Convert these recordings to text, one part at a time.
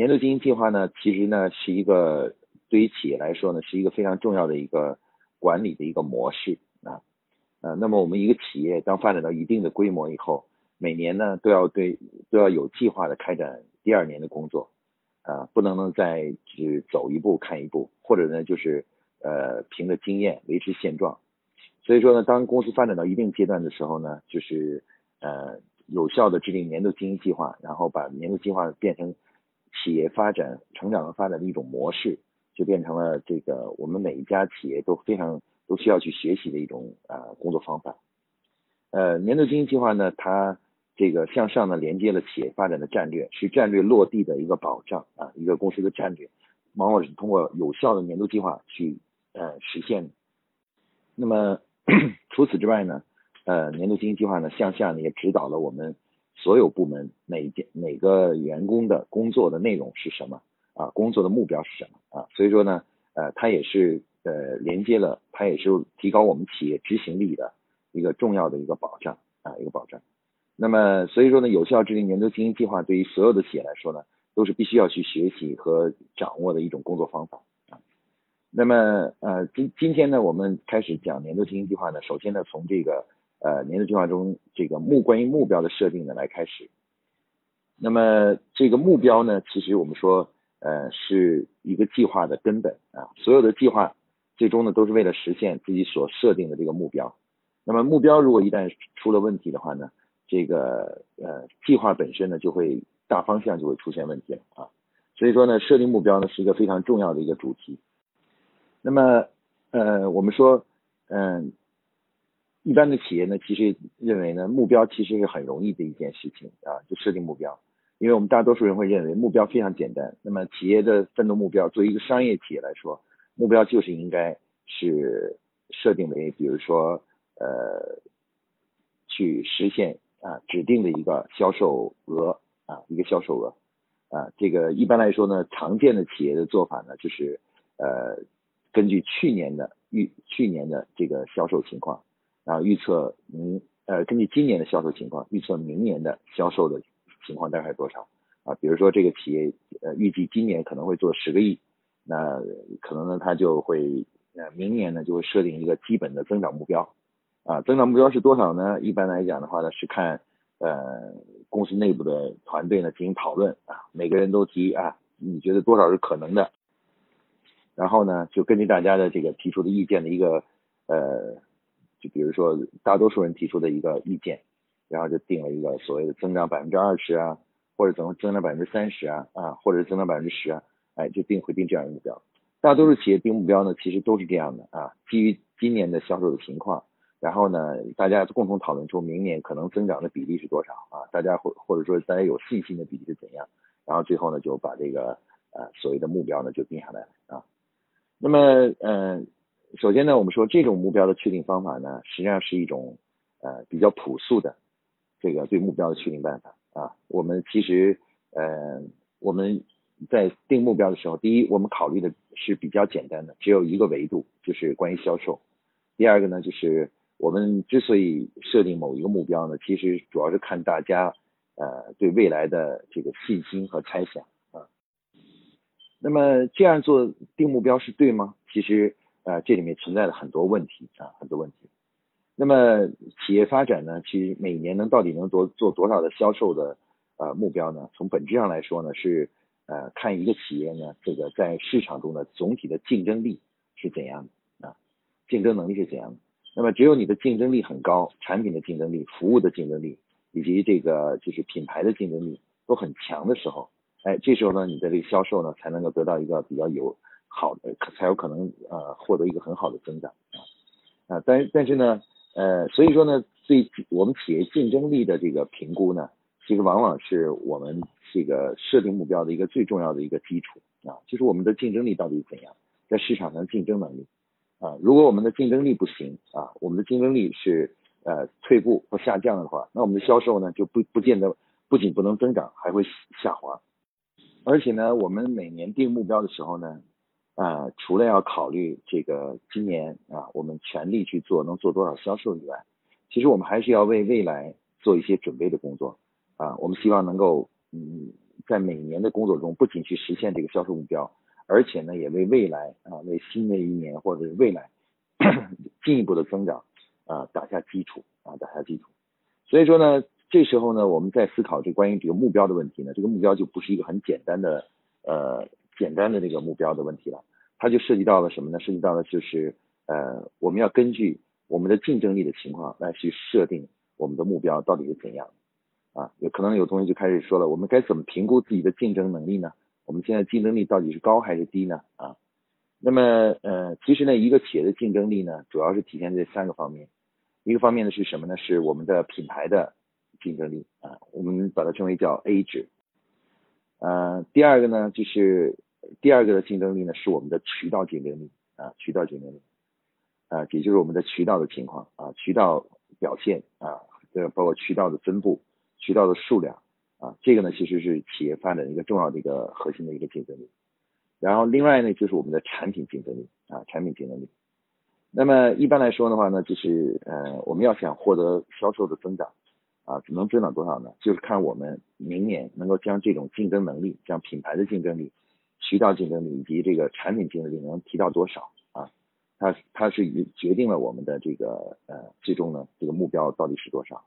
年度经营计划呢，其实呢是一个对于企业来说呢是一个非常重要的一个管理的一个模式啊。呃，那么我们一个企业当发展到一定的规模以后，每年呢都要对都要有计划的开展第二年的工作，啊，不能呢再只走一步看一步，或者呢就是呃凭着经验维持现状。所以说呢，当公司发展到一定阶段的时候呢，就是呃有效的制定年度经营计划，然后把年度计划变成企业发展成长和发展的一种模式，就变成了这个我们每一家企业都非常。都需要去学习的一种啊工作方法。呃，年度经营计划呢，它这个向上呢连接了企业发展的战略，是战略落地的一个保障啊。一个公司的战略，往往是通过有效的年度计划去呃实现。那么 除此之外呢，呃，年度经营计划呢向下呢也指导了我们所有部门哪件哪个员工的工作的内容是什么啊，工作的目标是什么啊。所以说呢，呃，它也是。呃，连接了，它也是提高我们企业执行力的一个重要的一个保障啊，一个保障。那么，所以说呢，有效制定年度经营计划，对于所有的企业来说呢，都是必须要去学习和掌握的一种工作方法啊。那么，呃，今今天呢，我们开始讲年度经营计划呢，首先呢，从这个呃年度计划中这个目关于目标的设定呢来开始。那么，这个目标呢，其实我们说，呃，是一个计划的根本啊，所有的计划。最终呢，都是为了实现自己所设定的这个目标。那么目标如果一旦出了问题的话呢，这个呃计划本身呢就会大方向就会出现问题了啊。所以说呢，设定目标呢是一个非常重要的一个主题。那么呃我们说嗯，一般的企业呢其实认为呢目标其实是很容易的一件事情啊，就设定目标，因为我们大多数人会认为目标非常简单。那么企业的奋斗目标作为一个商业企业来说，目标就是应该是设定为，比如说呃，去实现啊指定的一个销售额啊一个销售额啊这个一般来说呢，常见的企业的做法呢就是呃根据去年的预去年的这个销售情况，然后预测明呃根据今年的销售情况预测明年的销售的情况大概多少啊，比如说这个企业呃预计今年可能会做十个亿。那可能呢，他就会呃明年呢就会设定一个基本的增长目标啊，增长目标是多少呢？一般来讲的话呢，是看呃公司内部的团队呢进行讨论啊，每个人都提啊，你觉得多少是可能的？然后呢，就根据大家的这个提出的意见的一个呃，就比如说大多数人提出的一个意见，然后就定了一个所谓的增长百分之二十啊，或者增增长百分之三十啊啊，或者增长百分之十啊。哎，就定会定这样一个目标。大多数企业定目标呢，其实都是这样的啊，基于今年的销售的情况，然后呢，大家共同讨论出明年可能增长的比例是多少啊，大家或或者说大家有信心的比例是怎样，然后最后呢就把这个呃所谓的目标呢就定下来了啊。那么嗯，首先呢，我们说这种目标的确定方法呢，实际上是一种呃比较朴素的这个对目标的确定办法啊。我们其实呃我们。在定目标的时候，第一，我们考虑的是比较简单的，只有一个维度，就是关于销售。第二个呢，就是我们之所以设定某一个目标呢，其实主要是看大家呃对未来的这个信心和猜想啊。那么这样做定目标是对吗？其实呃这里面存在了很多问题啊，很多问题。那么企业发展呢，其实每年能到底能多做多少的销售的呃目标呢？从本质上来说呢，是。呃，看一个企业呢，这个在市场中的总体的竞争力是怎样的啊？竞争能力是怎样的？那么只有你的竞争力很高，产品的竞争力、服务的竞争力以及这个就是品牌的竞争力都很强的时候，哎，这时候呢，你的这个销售呢才能够得到一个比较有好的，才有可能呃获得一个很好的增长啊啊，但但是呢，呃，所以说呢，对我们企业竞争力的这个评估呢。其实往往是我们这个设定目标的一个最重要的一个基础啊，就是我们的竞争力到底怎样，在市场上竞争能力啊，如果我们的竞争力不行啊，我们的竞争力是呃退步或下降的话，那我们的销售呢就不不见得不仅不能增长，还会下滑。而且呢，我们每年定目标的时候呢，啊，除了要考虑这个今年啊我们全力去做能做多少销售以外，其实我们还是要为未来做一些准备的工作。啊，我们希望能够嗯在每年的工作中，不仅去实现这个销售目标，而且呢，也为未来啊，为新的一年或者是未来进一步的增长啊打下基础啊，打下基础。所以说呢，这时候呢，我们在思考这关于这个目标的问题呢，这个目标就不是一个很简单的呃简单的这个目标的问题了，它就涉及到了什么呢？涉及到了就是呃，我们要根据我们的竞争力的情况来去设定我们的目标到底是怎样。啊，有可能有同学就开始说了，我们该怎么评估自己的竞争能力呢？我们现在竞争力到底是高还是低呢？啊，那么呃，其实呢，一个企业的竞争力呢，主要是体现在三个方面。一个方面呢是什么呢？是我们的品牌的竞争力啊，我们把它称为叫 A 值。呃，第二个呢就是第二个的竞争力呢是我们的渠道竞争力啊，渠道竞争力啊，也就是我们的渠道的情况啊，渠道表现啊，这包括渠道的分布。渠道的数量啊，这个呢其实是企业发展一个重要的一个核心的一个竞争力。然后另外呢就是我们的产品竞争力啊，产品竞争力。那么一般来说的话呢，就是呃我们要想获得销售的增长啊，能增长多少呢？就是看我们明年能够将这种竞争能力，将品牌的竞争力、渠道竞争力以及这个产品竞争力能提到多少啊？它它是决定了我们的这个呃最终呢这个目标到底是多少。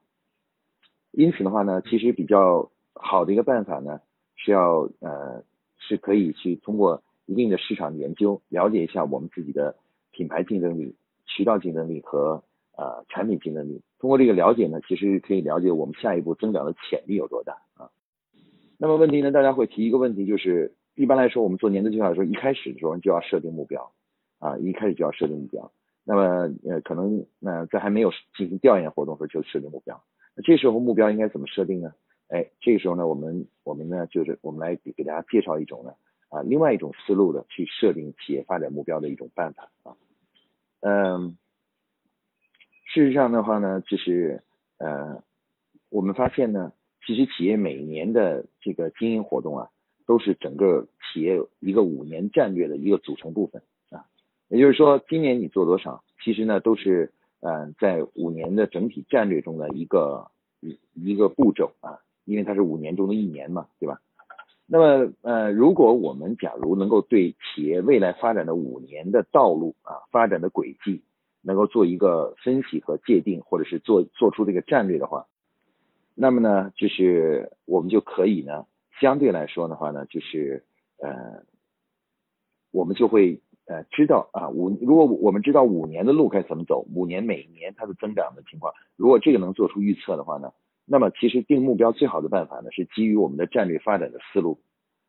因此的话呢，其实比较好的一个办法呢，是要呃是可以去通过一定的市场研究，了解一下我们自己的品牌竞争力、渠道竞争力和呃产品竞争力。通过这个了解呢，其实可以了解我们下一步增长的潜力有多大啊。那么问题呢，大家会提一个问题，就是一般来说我们做年度计划的时候，一开始的时候就要设定目标啊，一开始就要设定目标。那么呃可能那在还没有进行调研活动时候就设定目标。那这时候目标应该怎么设定呢？哎，这个时候呢，我们我们呢就是我们来给给大家介绍一种呢啊另外一种思路的去设定企业发展目标的一种办法啊。嗯，事实上的话呢，就是呃我们发现呢，其实企业每年的这个经营活动啊，都是整个企业一个五年战略的一个组成部分啊。也就是说，今年你做多少，其实呢都是。嗯，在五年的整体战略中的一个一一个步骤啊，因为它是五年中的一年嘛，对吧？那么呃，如果我们假如能够对企业未来发展的五年的道路啊，发展的轨迹，能够做一个分析和界定，或者是做做出这个战略的话，那么呢，就是我们就可以呢，相对来说的话呢，就是呃，我们就会。呃，知道啊，五如果我们知道五年的路该怎么走，五年每年它的增长的情况，如果这个能做出预测的话呢，那么其实定目标最好的办法呢是基于我们的战略发展的思路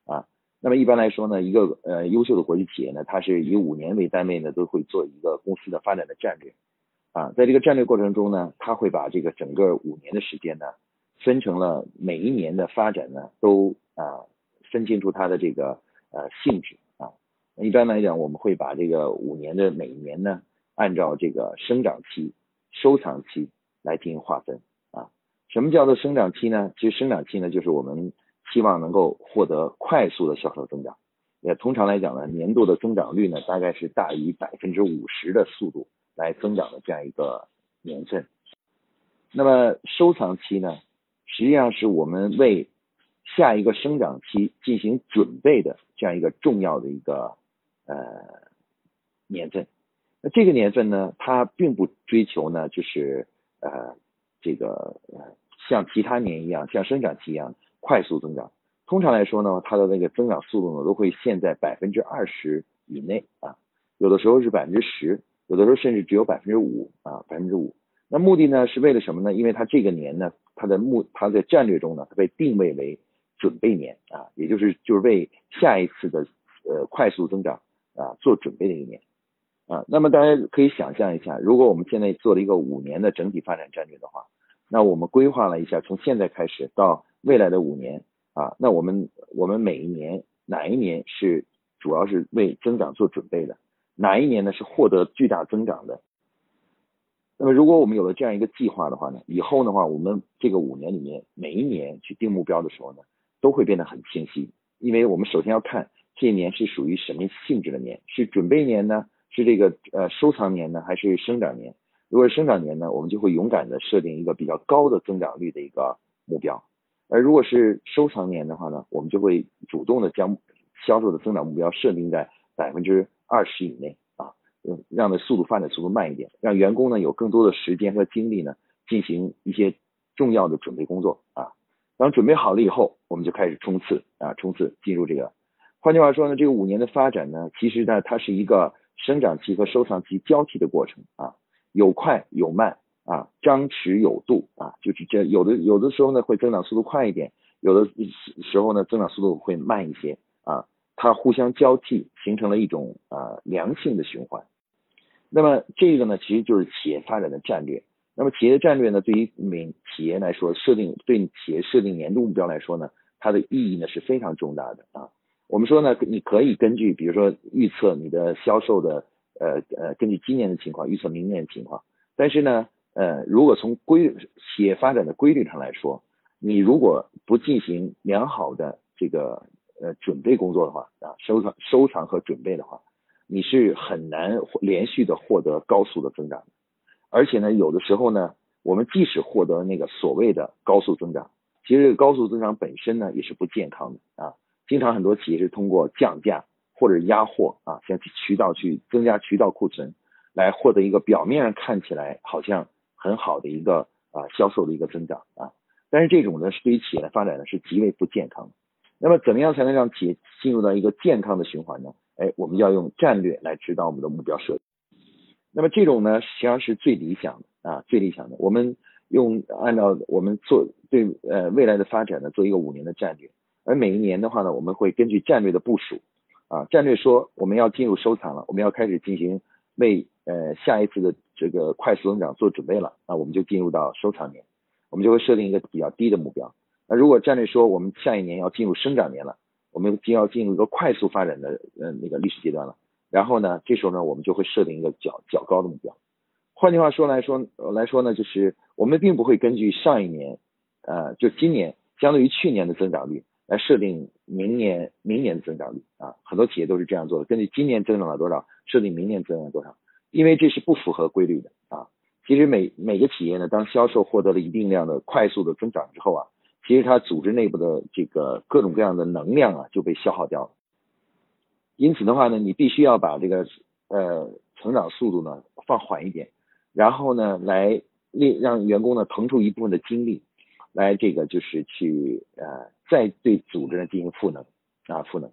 啊。那么一般来说呢，一个呃优秀的国际企业呢，它是以五年为单位呢，都会做一个公司的发展的战略啊。在这个战略过程中呢，它会把这个整个五年的时间呢，分成了每一年的发展呢，都啊分清楚它的这个呃性质啊。一般来讲，我们会把这个五年的每一年呢，按照这个生长期、收藏期来进行划分啊。什么叫做生长期呢？其实生长期呢，就是我们希望能够获得快速的销售增长。也通常来讲呢，年度的增长率呢，大概是大于百分之五十的速度来增长的这样一个年份。那么收藏期呢，实际上是我们为下一个生长期进行准备的这样一个重要的一个。呃，年份，那这个年份呢，它并不追求呢，就是呃，这个呃，像其他年一样，像生长期一样快速增长。通常来说呢，它的那个增长速度呢，都会限在百分之二十以内啊，有的时候是百分之十，有的时候甚至只有百分之五啊，百分之五。那目的呢，是为了什么呢？因为它这个年呢，它的目，它在战略中呢，它被定位为准备年啊，也就是就是为下一次的呃快速增长。啊，做准备的一年啊，那么大家可以想象一下，如果我们现在做了一个五年的整体发展战略的话，那我们规划了一下，从现在开始到未来的五年啊，那我们我们每一年哪一年是主要是为增长做准备的，哪一年呢是获得巨大增长的？那么如果我们有了这样一个计划的话呢，以后的话，我们这个五年里面每一年去定目标的时候呢，都会变得很清晰，因为我们首先要看。这一年是属于什么性质的年？是准备年呢？是这个呃收藏年呢？还是生长年？如果是生长年呢，我们就会勇敢的设定一个比较高的增长率的一个目标。而如果是收藏年的话呢，我们就会主动的将销售的增长目标设定在百分之二十以内让的速度发展速度慢一点，让员工呢有更多的时间和精力呢进行一些重要的准备工作啊。当准备好了以后，我们就开始冲刺啊，冲刺进入这个。换句话说呢，这个五年的发展呢，其实呢它是一个生长期和收藏期交替的过程啊，有快有慢啊，张弛有度啊，就是这有的有的时候呢会增长速度快一点，有的时候呢增长速度会慢一些啊，它互相交替形成了一种啊良性的循环。那么这个呢其实就是企业发展的战略。那么企业的战略呢，对于每企业来说，设定对企业设定年度目标来说呢，它的意义呢是非常重大的啊。我们说呢，你可以根据比如说预测你的销售的呃呃，根据今年的情况预测明年的情况。但是呢，呃，如果从规企业发展的规律上来说，你如果不进行良好的这个呃准备工作的话啊，收藏收藏和准备的话，你是很难连续的获得高速的增长。而且呢，有的时候呢，我们即使获得那个所谓的高速增长，其实这个高速增长本身呢也是不健康的啊。经常很多企业是通过降价或者压货啊，向渠道去增加渠道库存，来获得一个表面上看起来好像很好的一个啊销售的一个增长啊。但是这种呢，是对于企业的发展呢是极为不健康的。那么怎么样才能让企业进入到一个健康的循环呢？哎，我们要用战略来指导我们的目标设定。那么这种呢，实际上是最理想的啊，最理想的。我们用按照我们做对呃未来的发展呢，做一个五年的战略。而每一年的话呢，我们会根据战略的部署啊，战略说我们要进入收藏了，我们要开始进行为呃下一次的这个快速增长做准备了，那我们就进入到收藏年，我们就会设定一个比较低的目标。那如果战略说我们下一年要进入生长年了，我们就要进入一个快速发展的呃那个历史阶段了。然后呢，这时候呢，我们就会设定一个较较高的目标。换句话说来说呃来说呢，就是我们并不会根据上一年，呃，就今年相对于去年的增长率来设定明年明年的增长率啊。很多企业都是这样做的，根据今年增长了多少，设定明年增长多少，因为这是不符合规律的啊。其实每每个企业呢，当销售获得了一定量的快速的增长之后啊，其实它组织内部的这个各种各样的能量啊就被消耗掉了。因此的话呢，你必须要把这个呃成长速度呢放缓一点，然后呢来令让员工呢腾出一部分的精力，来这个就是去呃再对组织呢进行赋能啊赋能。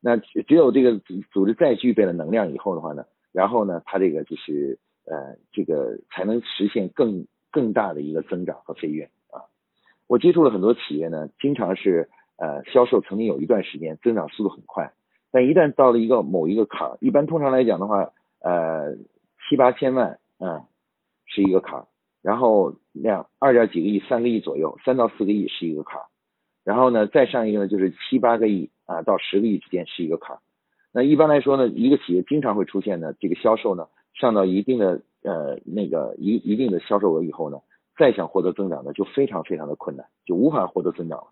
那只有这个组织再具备了能量以后的话呢，然后呢它这个就是呃这个才能实现更更大的一个增长和飞跃。我接触了很多企业呢，经常是呃销售曾经有一段时间增长速度很快。但一旦到了一个某一个坎儿，一般通常来讲的话，呃，七八千万，嗯，是一个坎儿，然后两二点几个亿、三个亿左右，三到四个亿是一个坎儿，然后呢，再上一个呢就是七八个亿啊到十个亿之间是一个坎儿。那一般来说呢，一个企业经常会出现呢，这个销售呢上到一定的呃那个一一定的销售额以后呢，再想获得增长呢就非常非常的困难，就无法获得增长了。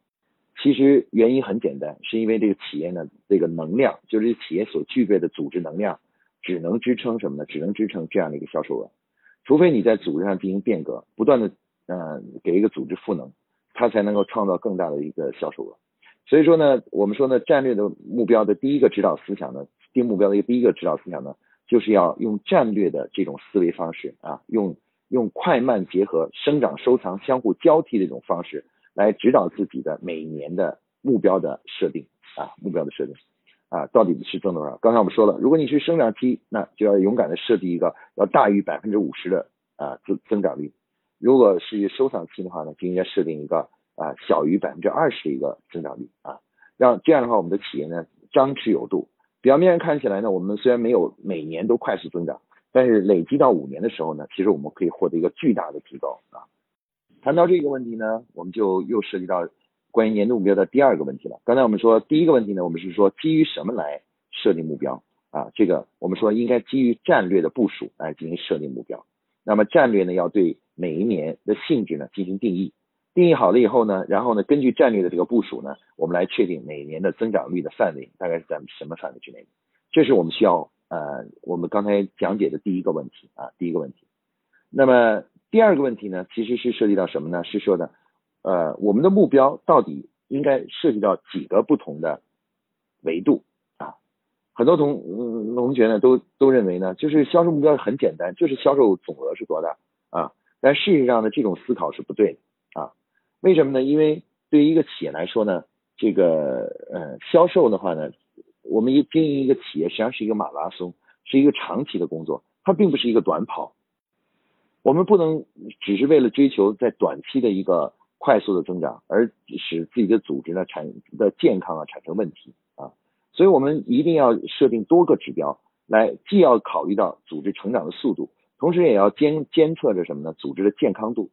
其实原因很简单，是因为这个企业呢，这个能量就是企业所具备的组织能量，只能支撑什么呢？只能支撑这样的一个销售额。除非你在组织上进行变革，不断的呃给一个组织赋能，它才能够创造更大的一个销售额。所以说呢，我们说呢，战略的目标的第一个指导思想呢，定目标的第一个指导思想呢，就是要用战略的这种思维方式啊，用用快慢结合、生长收藏相互交替的这种方式。来指导自己的每年的目标的设定啊，目标的设定啊，到底是挣多少？刚才我们说了，如果你是生长期，那就要勇敢的设定一个要大于百分之五十的啊增增长率；如果是收藏期的话呢，就应该设定一个啊小于百分之二十的一个增长率啊，让这样的话我们的企业呢张弛有度。表面看起来呢，我们虽然没有每年都快速增长，但是累积到五年的时候呢，其实我们可以获得一个巨大的提高啊。谈到这个问题呢，我们就又涉及到关于年度目标的第二个问题了。刚才我们说第一个问题呢，我们是说基于什么来设定目标啊？这个我们说应该基于战略的部署来进行设定目标。那么战略呢，要对每一年的性质呢进行定义，定义好了以后呢，然后呢，根据战略的这个部署呢，我们来确定每年的增长率的范围大概是在什么范围之内。这是我们需要呃，我们刚才讲解的第一个问题啊，第一个问题。那么。第二个问题呢，其实是涉及到什么呢？是说的，呃，我们的目标到底应该涉及到几个不同的维度啊？很多同同学呢都都认为呢，就是销售目标很简单，就是销售总额是多大啊？但事实上呢，这种思考是不对的啊。为什么呢？因为对于一个企业来说呢，这个呃销售的话呢，我们一经营一个企业实际上是一个马拉松，是一个长期的工作，它并不是一个短跑。我们不能只是为了追求在短期的一个快速的增长，而使自己的组织呢产的健康啊产生问题啊，所以我们一定要设定多个指标，来既要考虑到组织成长的速度，同时也要监监测着什么呢？组织的健康度。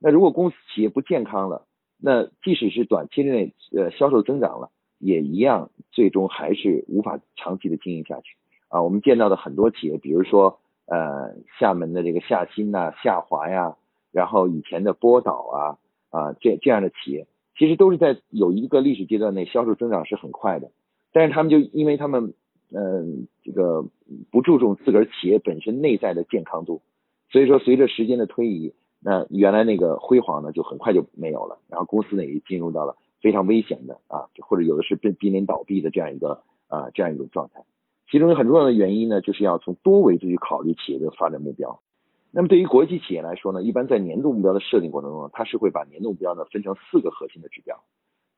那如果公司企业不健康了，那即使是短期内呃销售增长了，也一样最终还是无法长期的经营下去啊。我们见到的很多企业，比如说。呃，厦门的这个厦新呐、厦华呀，然后以前的波导啊啊这这样的企业，其实都是在有一个历史阶段内销售增长是很快的，但是他们就因为他们嗯这个不注重自个儿企业本身内在的健康度，所以说随着时间的推移，那原来那个辉煌呢就很快就没有了，然后公司呢也进入到了非常危险的啊，或者有的是濒濒临倒闭的这样一个啊这样一种状态。其中有很重要的原因呢，就是要从多维度去考虑企业的发展目标。那么对于国际企业来说呢，一般在年度目标的设定过程中，它是会把年度目标呢分成四个核心的指标。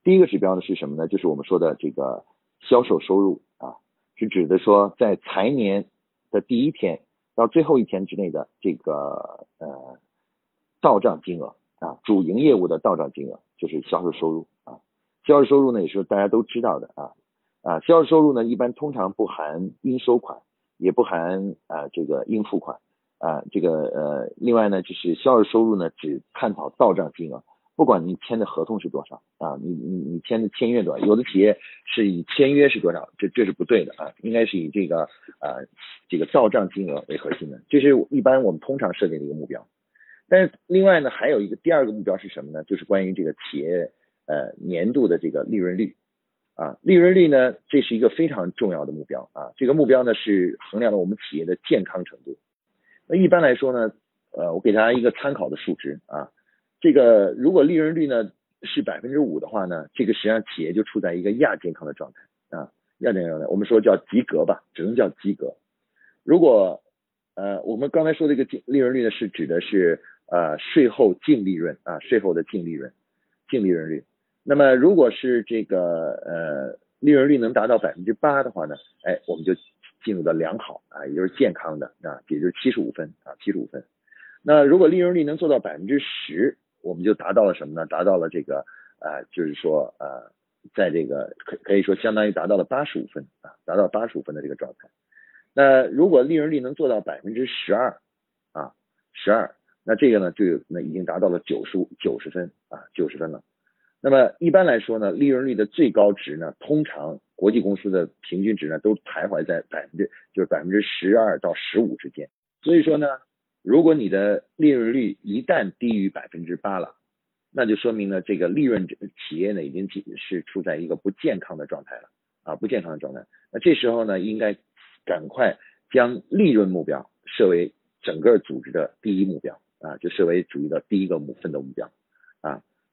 第一个指标呢是什么呢？就是我们说的这个销售收入啊，是指的说在财年的第一天到最后一天之内的这个呃到账金额啊，主营业务的到账金额就是销售收入。销售收入呢也是大家都知道的啊。啊，销售收入呢，一般通常不含应收款，也不含啊这个应付款啊，这个呃，另外呢，就是销售收入呢，只探讨到账金额，不管你签的合同是多少啊，你你你签的签约多少，有的企业是以签约是多少，这这是不对的啊，应该是以这个啊这个到账金额为核心的，这是一般我们通常设定的一个目标。但是另外呢，还有一个第二个目标是什么呢？就是关于这个企业呃年度的这个利润率。啊，利润率呢，这是一个非常重要的目标啊。这个目标呢是衡量了我们企业的健康程度。那一般来说呢，呃，我给大家一个参考的数值啊。这个如果利润率呢是百分之五的话呢，这个实际上企业就处在一个亚健康的状态啊，亚健康状态，我们说叫及格吧，只能叫及格。如果呃，我们刚才说这个净利润率呢，是指的是呃税后净利润啊，税后的净利润，净利润率。那么，如果是这个呃利润率能达到百分之八的话呢，哎，我们就进入到良好啊，也就是健康的啊，也就是七十五分啊，七十五分。那如果利润率能做到百分之十，我们就达到了什么呢？达到了这个呃，就是说呃，在这个可可以说相当于达到了八十五分啊，达到八十五分的这个状态。那如果利润率能做到百分之十二啊，十二，那这个呢就那已经达到了九十五九十分啊，九十分了。那么一般来说呢，利润率的最高值呢，通常国际公司的平均值呢，都徘徊在百分之就是百分之十二到十五之间。所以说呢，如果你的利润率一旦低于百分之八了，那就说明呢，这个利润企业呢已经是处在一个不健康的状态了啊，不健康的状态。那这时候呢，应该赶快将利润目标设为整个组织的第一目标啊，就设为主义的第一个目奋斗目标。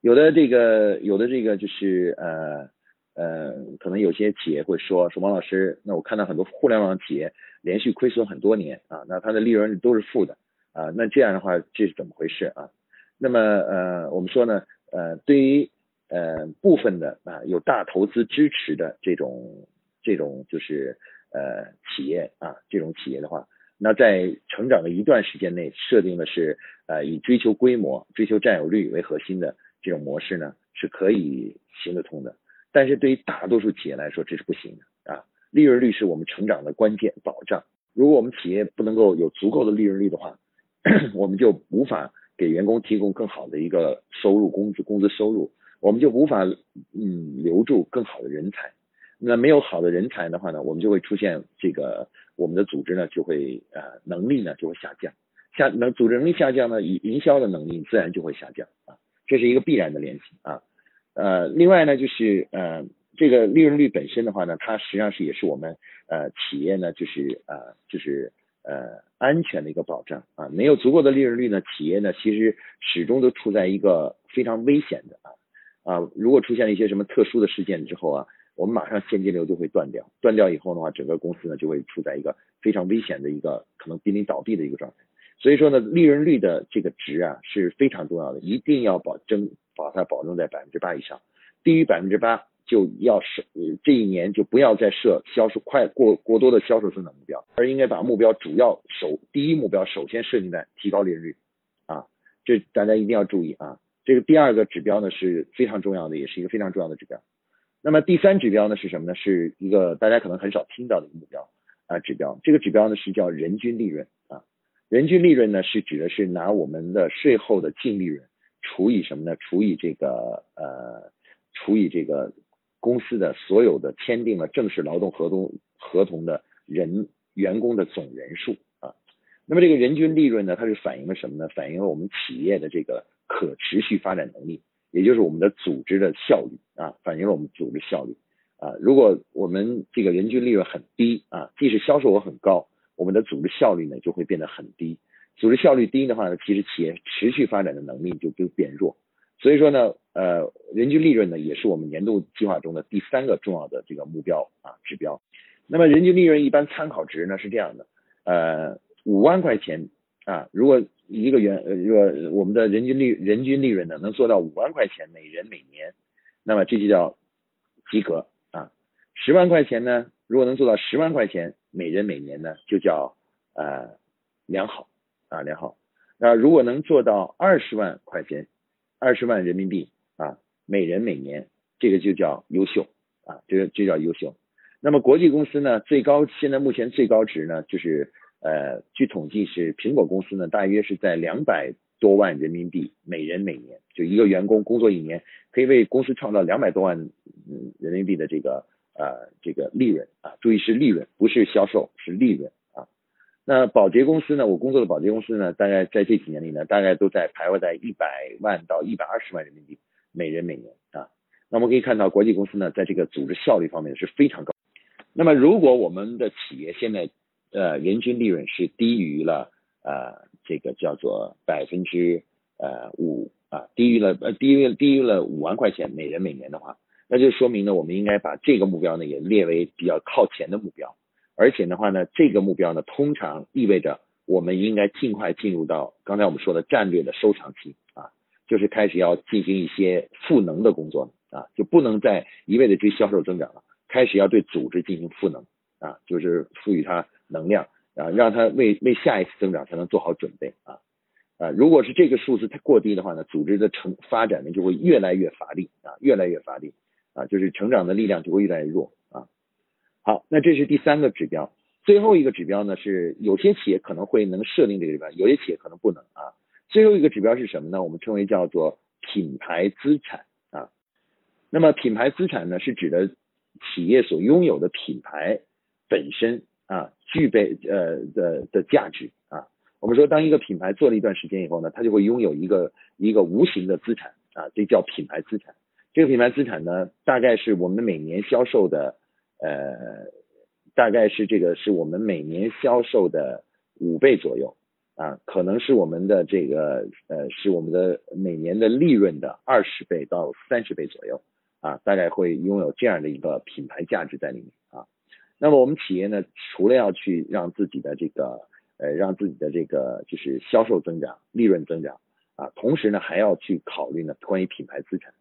有的这个，有的这个就是呃呃，可能有些企业会说说王老师，那我看到很多互联网企业连续亏损很多年啊，那它的利润都是负的啊，那这样的话这是怎么回事啊？那么呃，我们说呢，呃，对于呃部分的啊有大投资支持的这种这种就是呃企业啊这种企业的话，那在成长的一段时间内设定的是呃以追求规模、追求占有率为核心的。这种模式呢是可以行得通的，但是对于大多数企业来说这是不行的啊。利润率是我们成长的关键保障，如果我们企业不能够有足够的利润率的话，我们就无法给员工提供更好的一个收入工资工资收入，我们就无法嗯留住更好的人才。那没有好的人才的话呢，我们就会出现这个我们的组织呢就会呃能力呢就会下降，下能组织能力下降呢，营营销的能力自然就会下降啊。这是一个必然的联系啊，呃，另外呢，就是呃，这个利润率本身的话呢，它实际上是也是我们呃企业呢，就是呃，就是呃安全的一个保障啊。没有足够的利润率呢，企业呢其实始终都处在一个非常危险的啊啊，如果出现了一些什么特殊的事件之后啊，我们马上现金流就会断掉，断掉以后的话，整个公司呢就会处在一个非常危险的一个可能濒临倒闭的一个状态。所以说呢，利润率的这个值啊是非常重要的，一定要保证把它保证在百分之八以上，低于百分之八就要设这一年就不要再设销售快过过多的销售增长目标，而应该把目标主要首第一目标首先设定在提高利润率啊，这大家一定要注意啊。这个第二个指标呢是非常重要的，也是一个非常重要的指标。那么第三指标呢是什么呢？是一个大家可能很少听到的一个目标啊指标，这个指标呢是叫人均利润啊。人均利润呢，是指的是拿我们的税后的净利润除以什么呢？除以这个呃，除以这个公司的所有的签订了正式劳动合同合同的人员工的总人数啊。那么这个人均利润呢，它是反映了什么呢？反映了我们企业的这个可持续发展能力，也就是我们的组织的效率啊，反映了我们组织效率啊。如果我们这个人均利润很低啊，即使销售额很高。我们的组织效率呢就会变得很低，组织效率低的话呢，其实企业持续发展的能力就就变弱。所以说呢，呃，人均利润呢也是我们年度计划中的第三个重要的这个目标啊指标。那么人均利润一般参考值呢是这样的，呃，五万块钱啊，如果一个员呃，如果我们的人均利人均利润呢能做到五万块钱每人每年，那么这就叫及格啊。十万块钱呢，如果能做到十万块钱。每人每年呢就叫呃良好啊良好，那如果能做到二十万块钱，二十万人民币啊每人每年，这个就叫优秀啊这个就叫优秀。那么国际公司呢最高现在目前最高值呢就是呃据统计是苹果公司呢大约是在两百多万人民币每人每年，就一个员工工作一年可以为公司创造两百多万嗯人民币的这个。呃，这个利润啊，注意是利润，不是销售，是利润啊。那保洁公司呢？我工作的保洁公司呢，大概在这几年里呢，大概都在徘徊在一百万到一百二十万人民币每人每年啊。那我们可以看到，国际公司呢，在这个组织效率方面是非常高。那么，如果我们的企业现在呃人均利润是低于了呃这个叫做百分之呃五啊，低于了呃低于低于了五万块钱每人每年的话。那就说明呢，我们应该把这个目标呢也列为比较靠前的目标，而且的话呢，这个目标呢通常意味着我们应该尽快进入到刚才我们说的战略的收藏期啊，就是开始要进行一些赋能的工作啊，就不能再一味的追销售增长了，开始要对组织进行赋能啊，就是赋予它能量啊，让它为为下一次增长才能做好准备啊啊，如果是这个数字太过低的话呢，组织的成发展呢就会越来越乏力啊，越来越乏力。啊，就是成长的力量就会越来越弱啊。好，那这是第三个指标。最后一个指标呢，是有些企业可能会能设定这个指标，有些企业可能不能啊。最后一个指标是什么呢？我们称为叫做品牌资产啊。那么品牌资产呢，是指的企业所拥有的品牌本身啊，具备呃的的价值啊。我们说，当一个品牌做了一段时间以后呢，它就会拥有一个一个无形的资产啊，这叫品牌资产。这个品牌资产呢，大概是我们每年销售的，呃，大概是这个是我们每年销售的五倍左右啊，可能是我们的这个呃，是我们的每年的利润的二十倍到三十倍左右啊，大概会拥有这样的一个品牌价值在里面啊。那么我们企业呢，除了要去让自己的这个呃，让自己的这个就是销售增长、利润增长啊，同时呢，还要去考虑呢关于品牌资产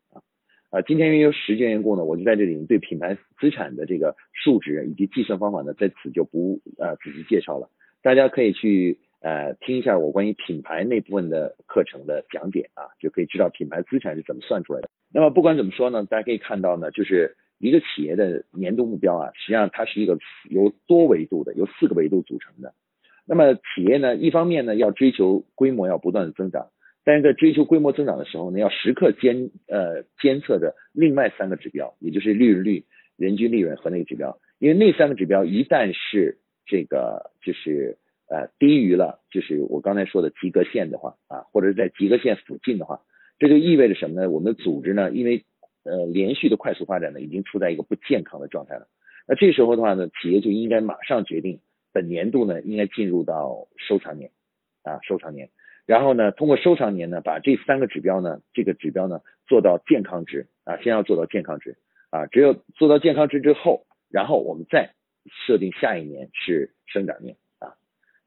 啊。今天因为时间缘故呢，我就在这里对品牌资产的这个数值以及计算方法呢，在此就不呃仔细介绍了。大家可以去呃听一下我关于品牌那部分的课程的讲解啊，就可以知道品牌资产是怎么算出来的。那么不管怎么说呢，大家可以看到呢，就是一个企业的年度目标啊，实际上它是一个由多维度的，由四个维度组成的。那么企业呢，一方面呢要追求规模要不断的增长。但是在追求规模增长的时候呢，要时刻监呃监测着另外三个指标，也就是利润率、人均利润和那个指标，因为那三个指标一旦是这个就是呃低于了就是我刚才说的及格线的话啊，或者是在及格线附近的话，这就意味着什么呢？我们的组织呢，因为呃连续的快速发展呢，已经处在一个不健康的状态了。那这时候的话呢，企业就应该马上决定本年度呢应该进入到收藏年啊收藏年，然后呢通过收藏年呢把这三个指标呢这个指标呢做到健康值啊先要做到健康值啊只有做到健康值之后，然后我们再设定下一年是生长年啊，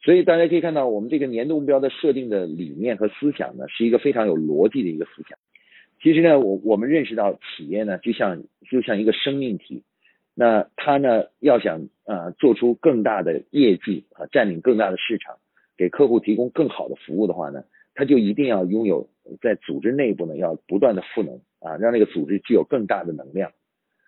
所以大家可以看到我们这个年度目标的设定的理念和思想呢是一个非常有逻辑的一个思想。其实呢我我们认识到企业呢就像就像一个生命体。那它呢，要想啊做出更大的业绩啊，占领更大的市场，给客户提供更好的服务的话呢，他就一定要拥有在组织内部呢要不断的赋能啊，让这个组织具有更大的能量。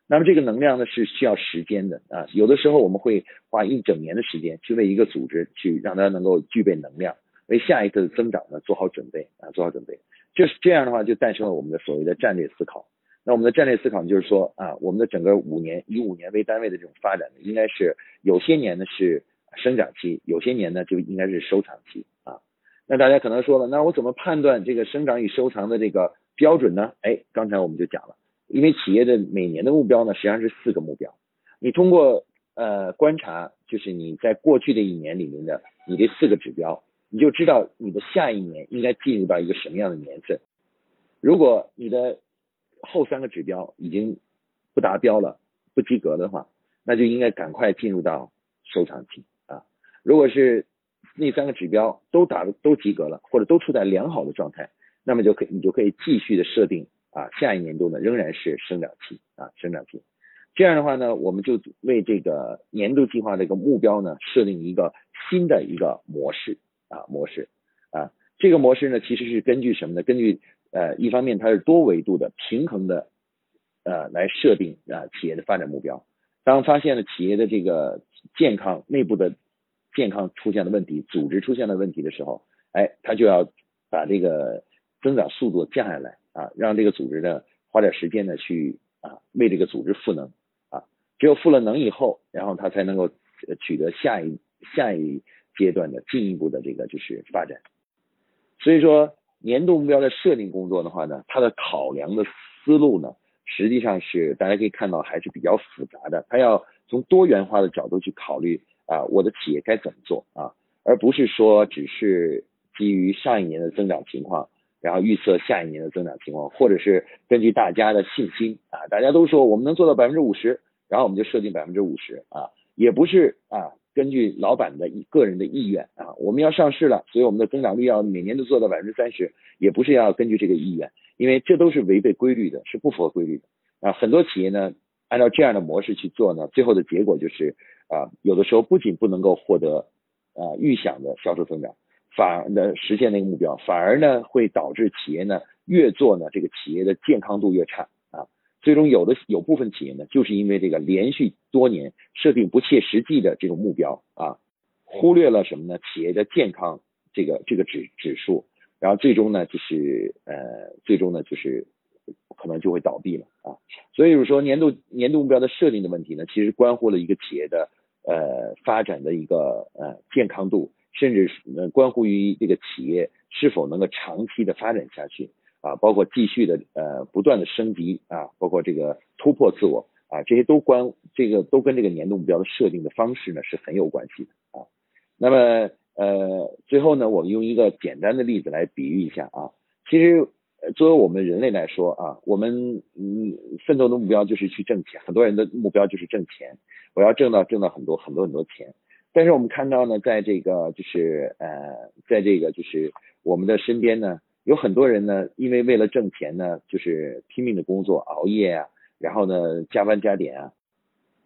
那么这个能量呢是需要时间的啊，有的时候我们会花一整年的时间去为一个组织去让它能够具备能量，为下一次的增长呢做好准备啊，做好准备。就是这样的话，就诞生了我们的所谓的战略思考。那我们的战略思考就是说啊，我们的整个五年以五年为单位的这种发展呢，应该是有些年呢是生长期，有些年呢就应该是收藏期啊。那大家可能说了，那我怎么判断这个生长与收藏的这个标准呢？哎，刚才我们就讲了，因为企业的每年的目标呢实际上是四个目标，你通过呃观察，就是你在过去的一年里面的你这四个指标，你就知道你的下一年应该进入到一个什么样的年份。如果你的后三个指标已经不达标了，不及格的话，那就应该赶快进入到收藏期。如果是那三个指标都达都及格了，或者都处在良好的状态，那么就可以你就可以继续的设定啊，下一年度呢仍然是生长期啊，生长期。这样的话呢，我们就为这个年度计划这个目标呢设定一个新的一个模式啊模式啊。这个模式呢其实是根据什么呢？根据呃，一方面它是多维度的、平衡的，呃，来设定啊企业的发展目标。当发现了企业的这个健康内部的健康出现了问题，组织出现了问题的时候，哎，他就要把这个增长速度降下来啊，让这个组织呢花点时间呢去啊为这个组织赋能啊。只有赋了能以后，然后他才能够取得下一下一阶段的进一步的这个就是发展。所以说。年度目标的设定工作的话呢，它的考量的思路呢，实际上是大家可以看到还是比较复杂的。它要从多元化的角度去考虑啊，我的企业该怎么做啊，而不是说只是基于上一年的增长情况，然后预测下一年的增长情况，或者是根据大家的信心啊，大家都说我们能做到百分之五十，然后我们就设定百分之五十啊，也不是啊。根据老板的个人的意愿啊，我们要上市了，所以我们的增长率要每年都做到百分之三十，也不是要根据这个意愿，因为这都是违背规律的，是不符合规律的啊。很多企业呢，按照这样的模式去做呢，最后的结果就是啊，有的时候不仅不能够获得啊预想的销售增长，反而呢实现那个目标，反而呢会导致企业呢越做呢这个企业的健康度越差啊。最终有的有部分企业呢，就是因为这个连续多年设定不切实际的这种目标啊，忽略了什么呢？企业的健康这个这个指指数，然后最终呢就是呃最终呢就是可能就会倒闭了啊。所以说年度年度目标的设定的问题呢，其实关乎了一个企业的呃发展的一个呃健康度，甚至是关乎于这个企业是否能够长期的发展下去。啊，包括继续的呃不断的升级啊，包括这个突破自我啊，这些都关这个都跟这个年度目标的设定的方式呢是很有关系的啊。那么呃最后呢，我们用一个简单的例子来比喻一下啊，其实作为我们人类来说啊，我们嗯奋斗的目标就是去挣钱，很多人的目标就是挣钱，我要挣到挣到很多很多很多钱。但是我们看到呢，在这个就是呃在这个就是我们的身边呢。有很多人呢，因为为了挣钱呢，就是拼命的工作、熬夜啊，然后呢加班加点啊，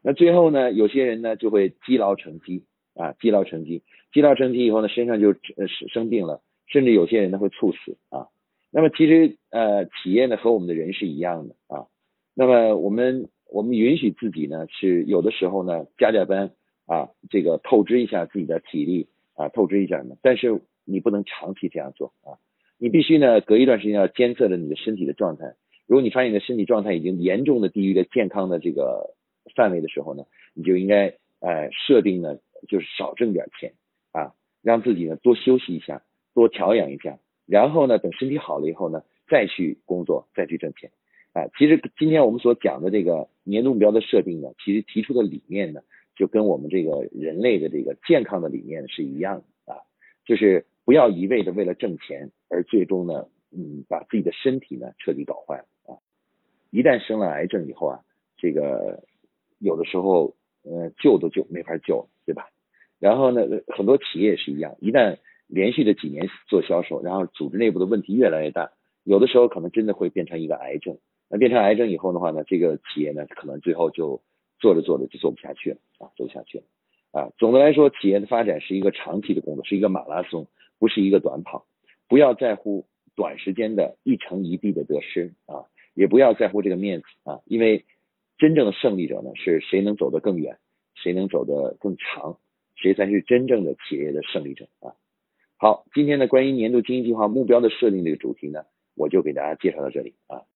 那最后呢，有些人呢就会积劳成疾啊，积劳成疾，积劳成疾以后呢，身上就呃生病了，甚至有些人呢会猝死啊。那么其实呃，企业呢和我们的人是一样的啊。那么我们我们允许自己呢是有的时候呢加加班啊，这个透支一下自己的体力啊，透支一下呢，但是你不能长期这样做啊。你必须呢，隔一段时间要监测着你的身体的状态。如果你发现你的身体状态已经严重的低于了健康的这个范围的时候呢，你就应该呃设定呢，就是少挣点钱啊，让自己呢多休息一下，多调养一下，然后呢等身体好了以后呢，再去工作，再去挣钱啊。其实今天我们所讲的这个年度目标的设定呢，其实提出的理念呢，就跟我们这个人类的这个健康的理念是一样的啊，就是不要一味的为了挣钱而最终呢，嗯，把自己的身体呢彻底搞坏了啊。一旦生了癌症以后啊，这个有的时候呃救都救没法救，对吧？然后呢，很多企业也是一样，一旦连续的几年做销售，然后组织内部的问题越来越大，有的时候可能真的会变成一个癌症。那变成癌症以后的话呢，这个企业呢，可能最后就做着做着就做不下去了啊，做不下去了啊。总的来说，企业的发展是一个长期的工作，是一个马拉松，不是一个短跑。不要在乎短时间的一成一地的得失啊，也不要在乎这个面子啊，因为真正的胜利者呢，是谁能走得更远，谁能走得更长，谁才是真正的企业的胜利者啊。好，今天的，关于年度经营计划目标的设定这个主题呢，我就给大家介绍到这里啊。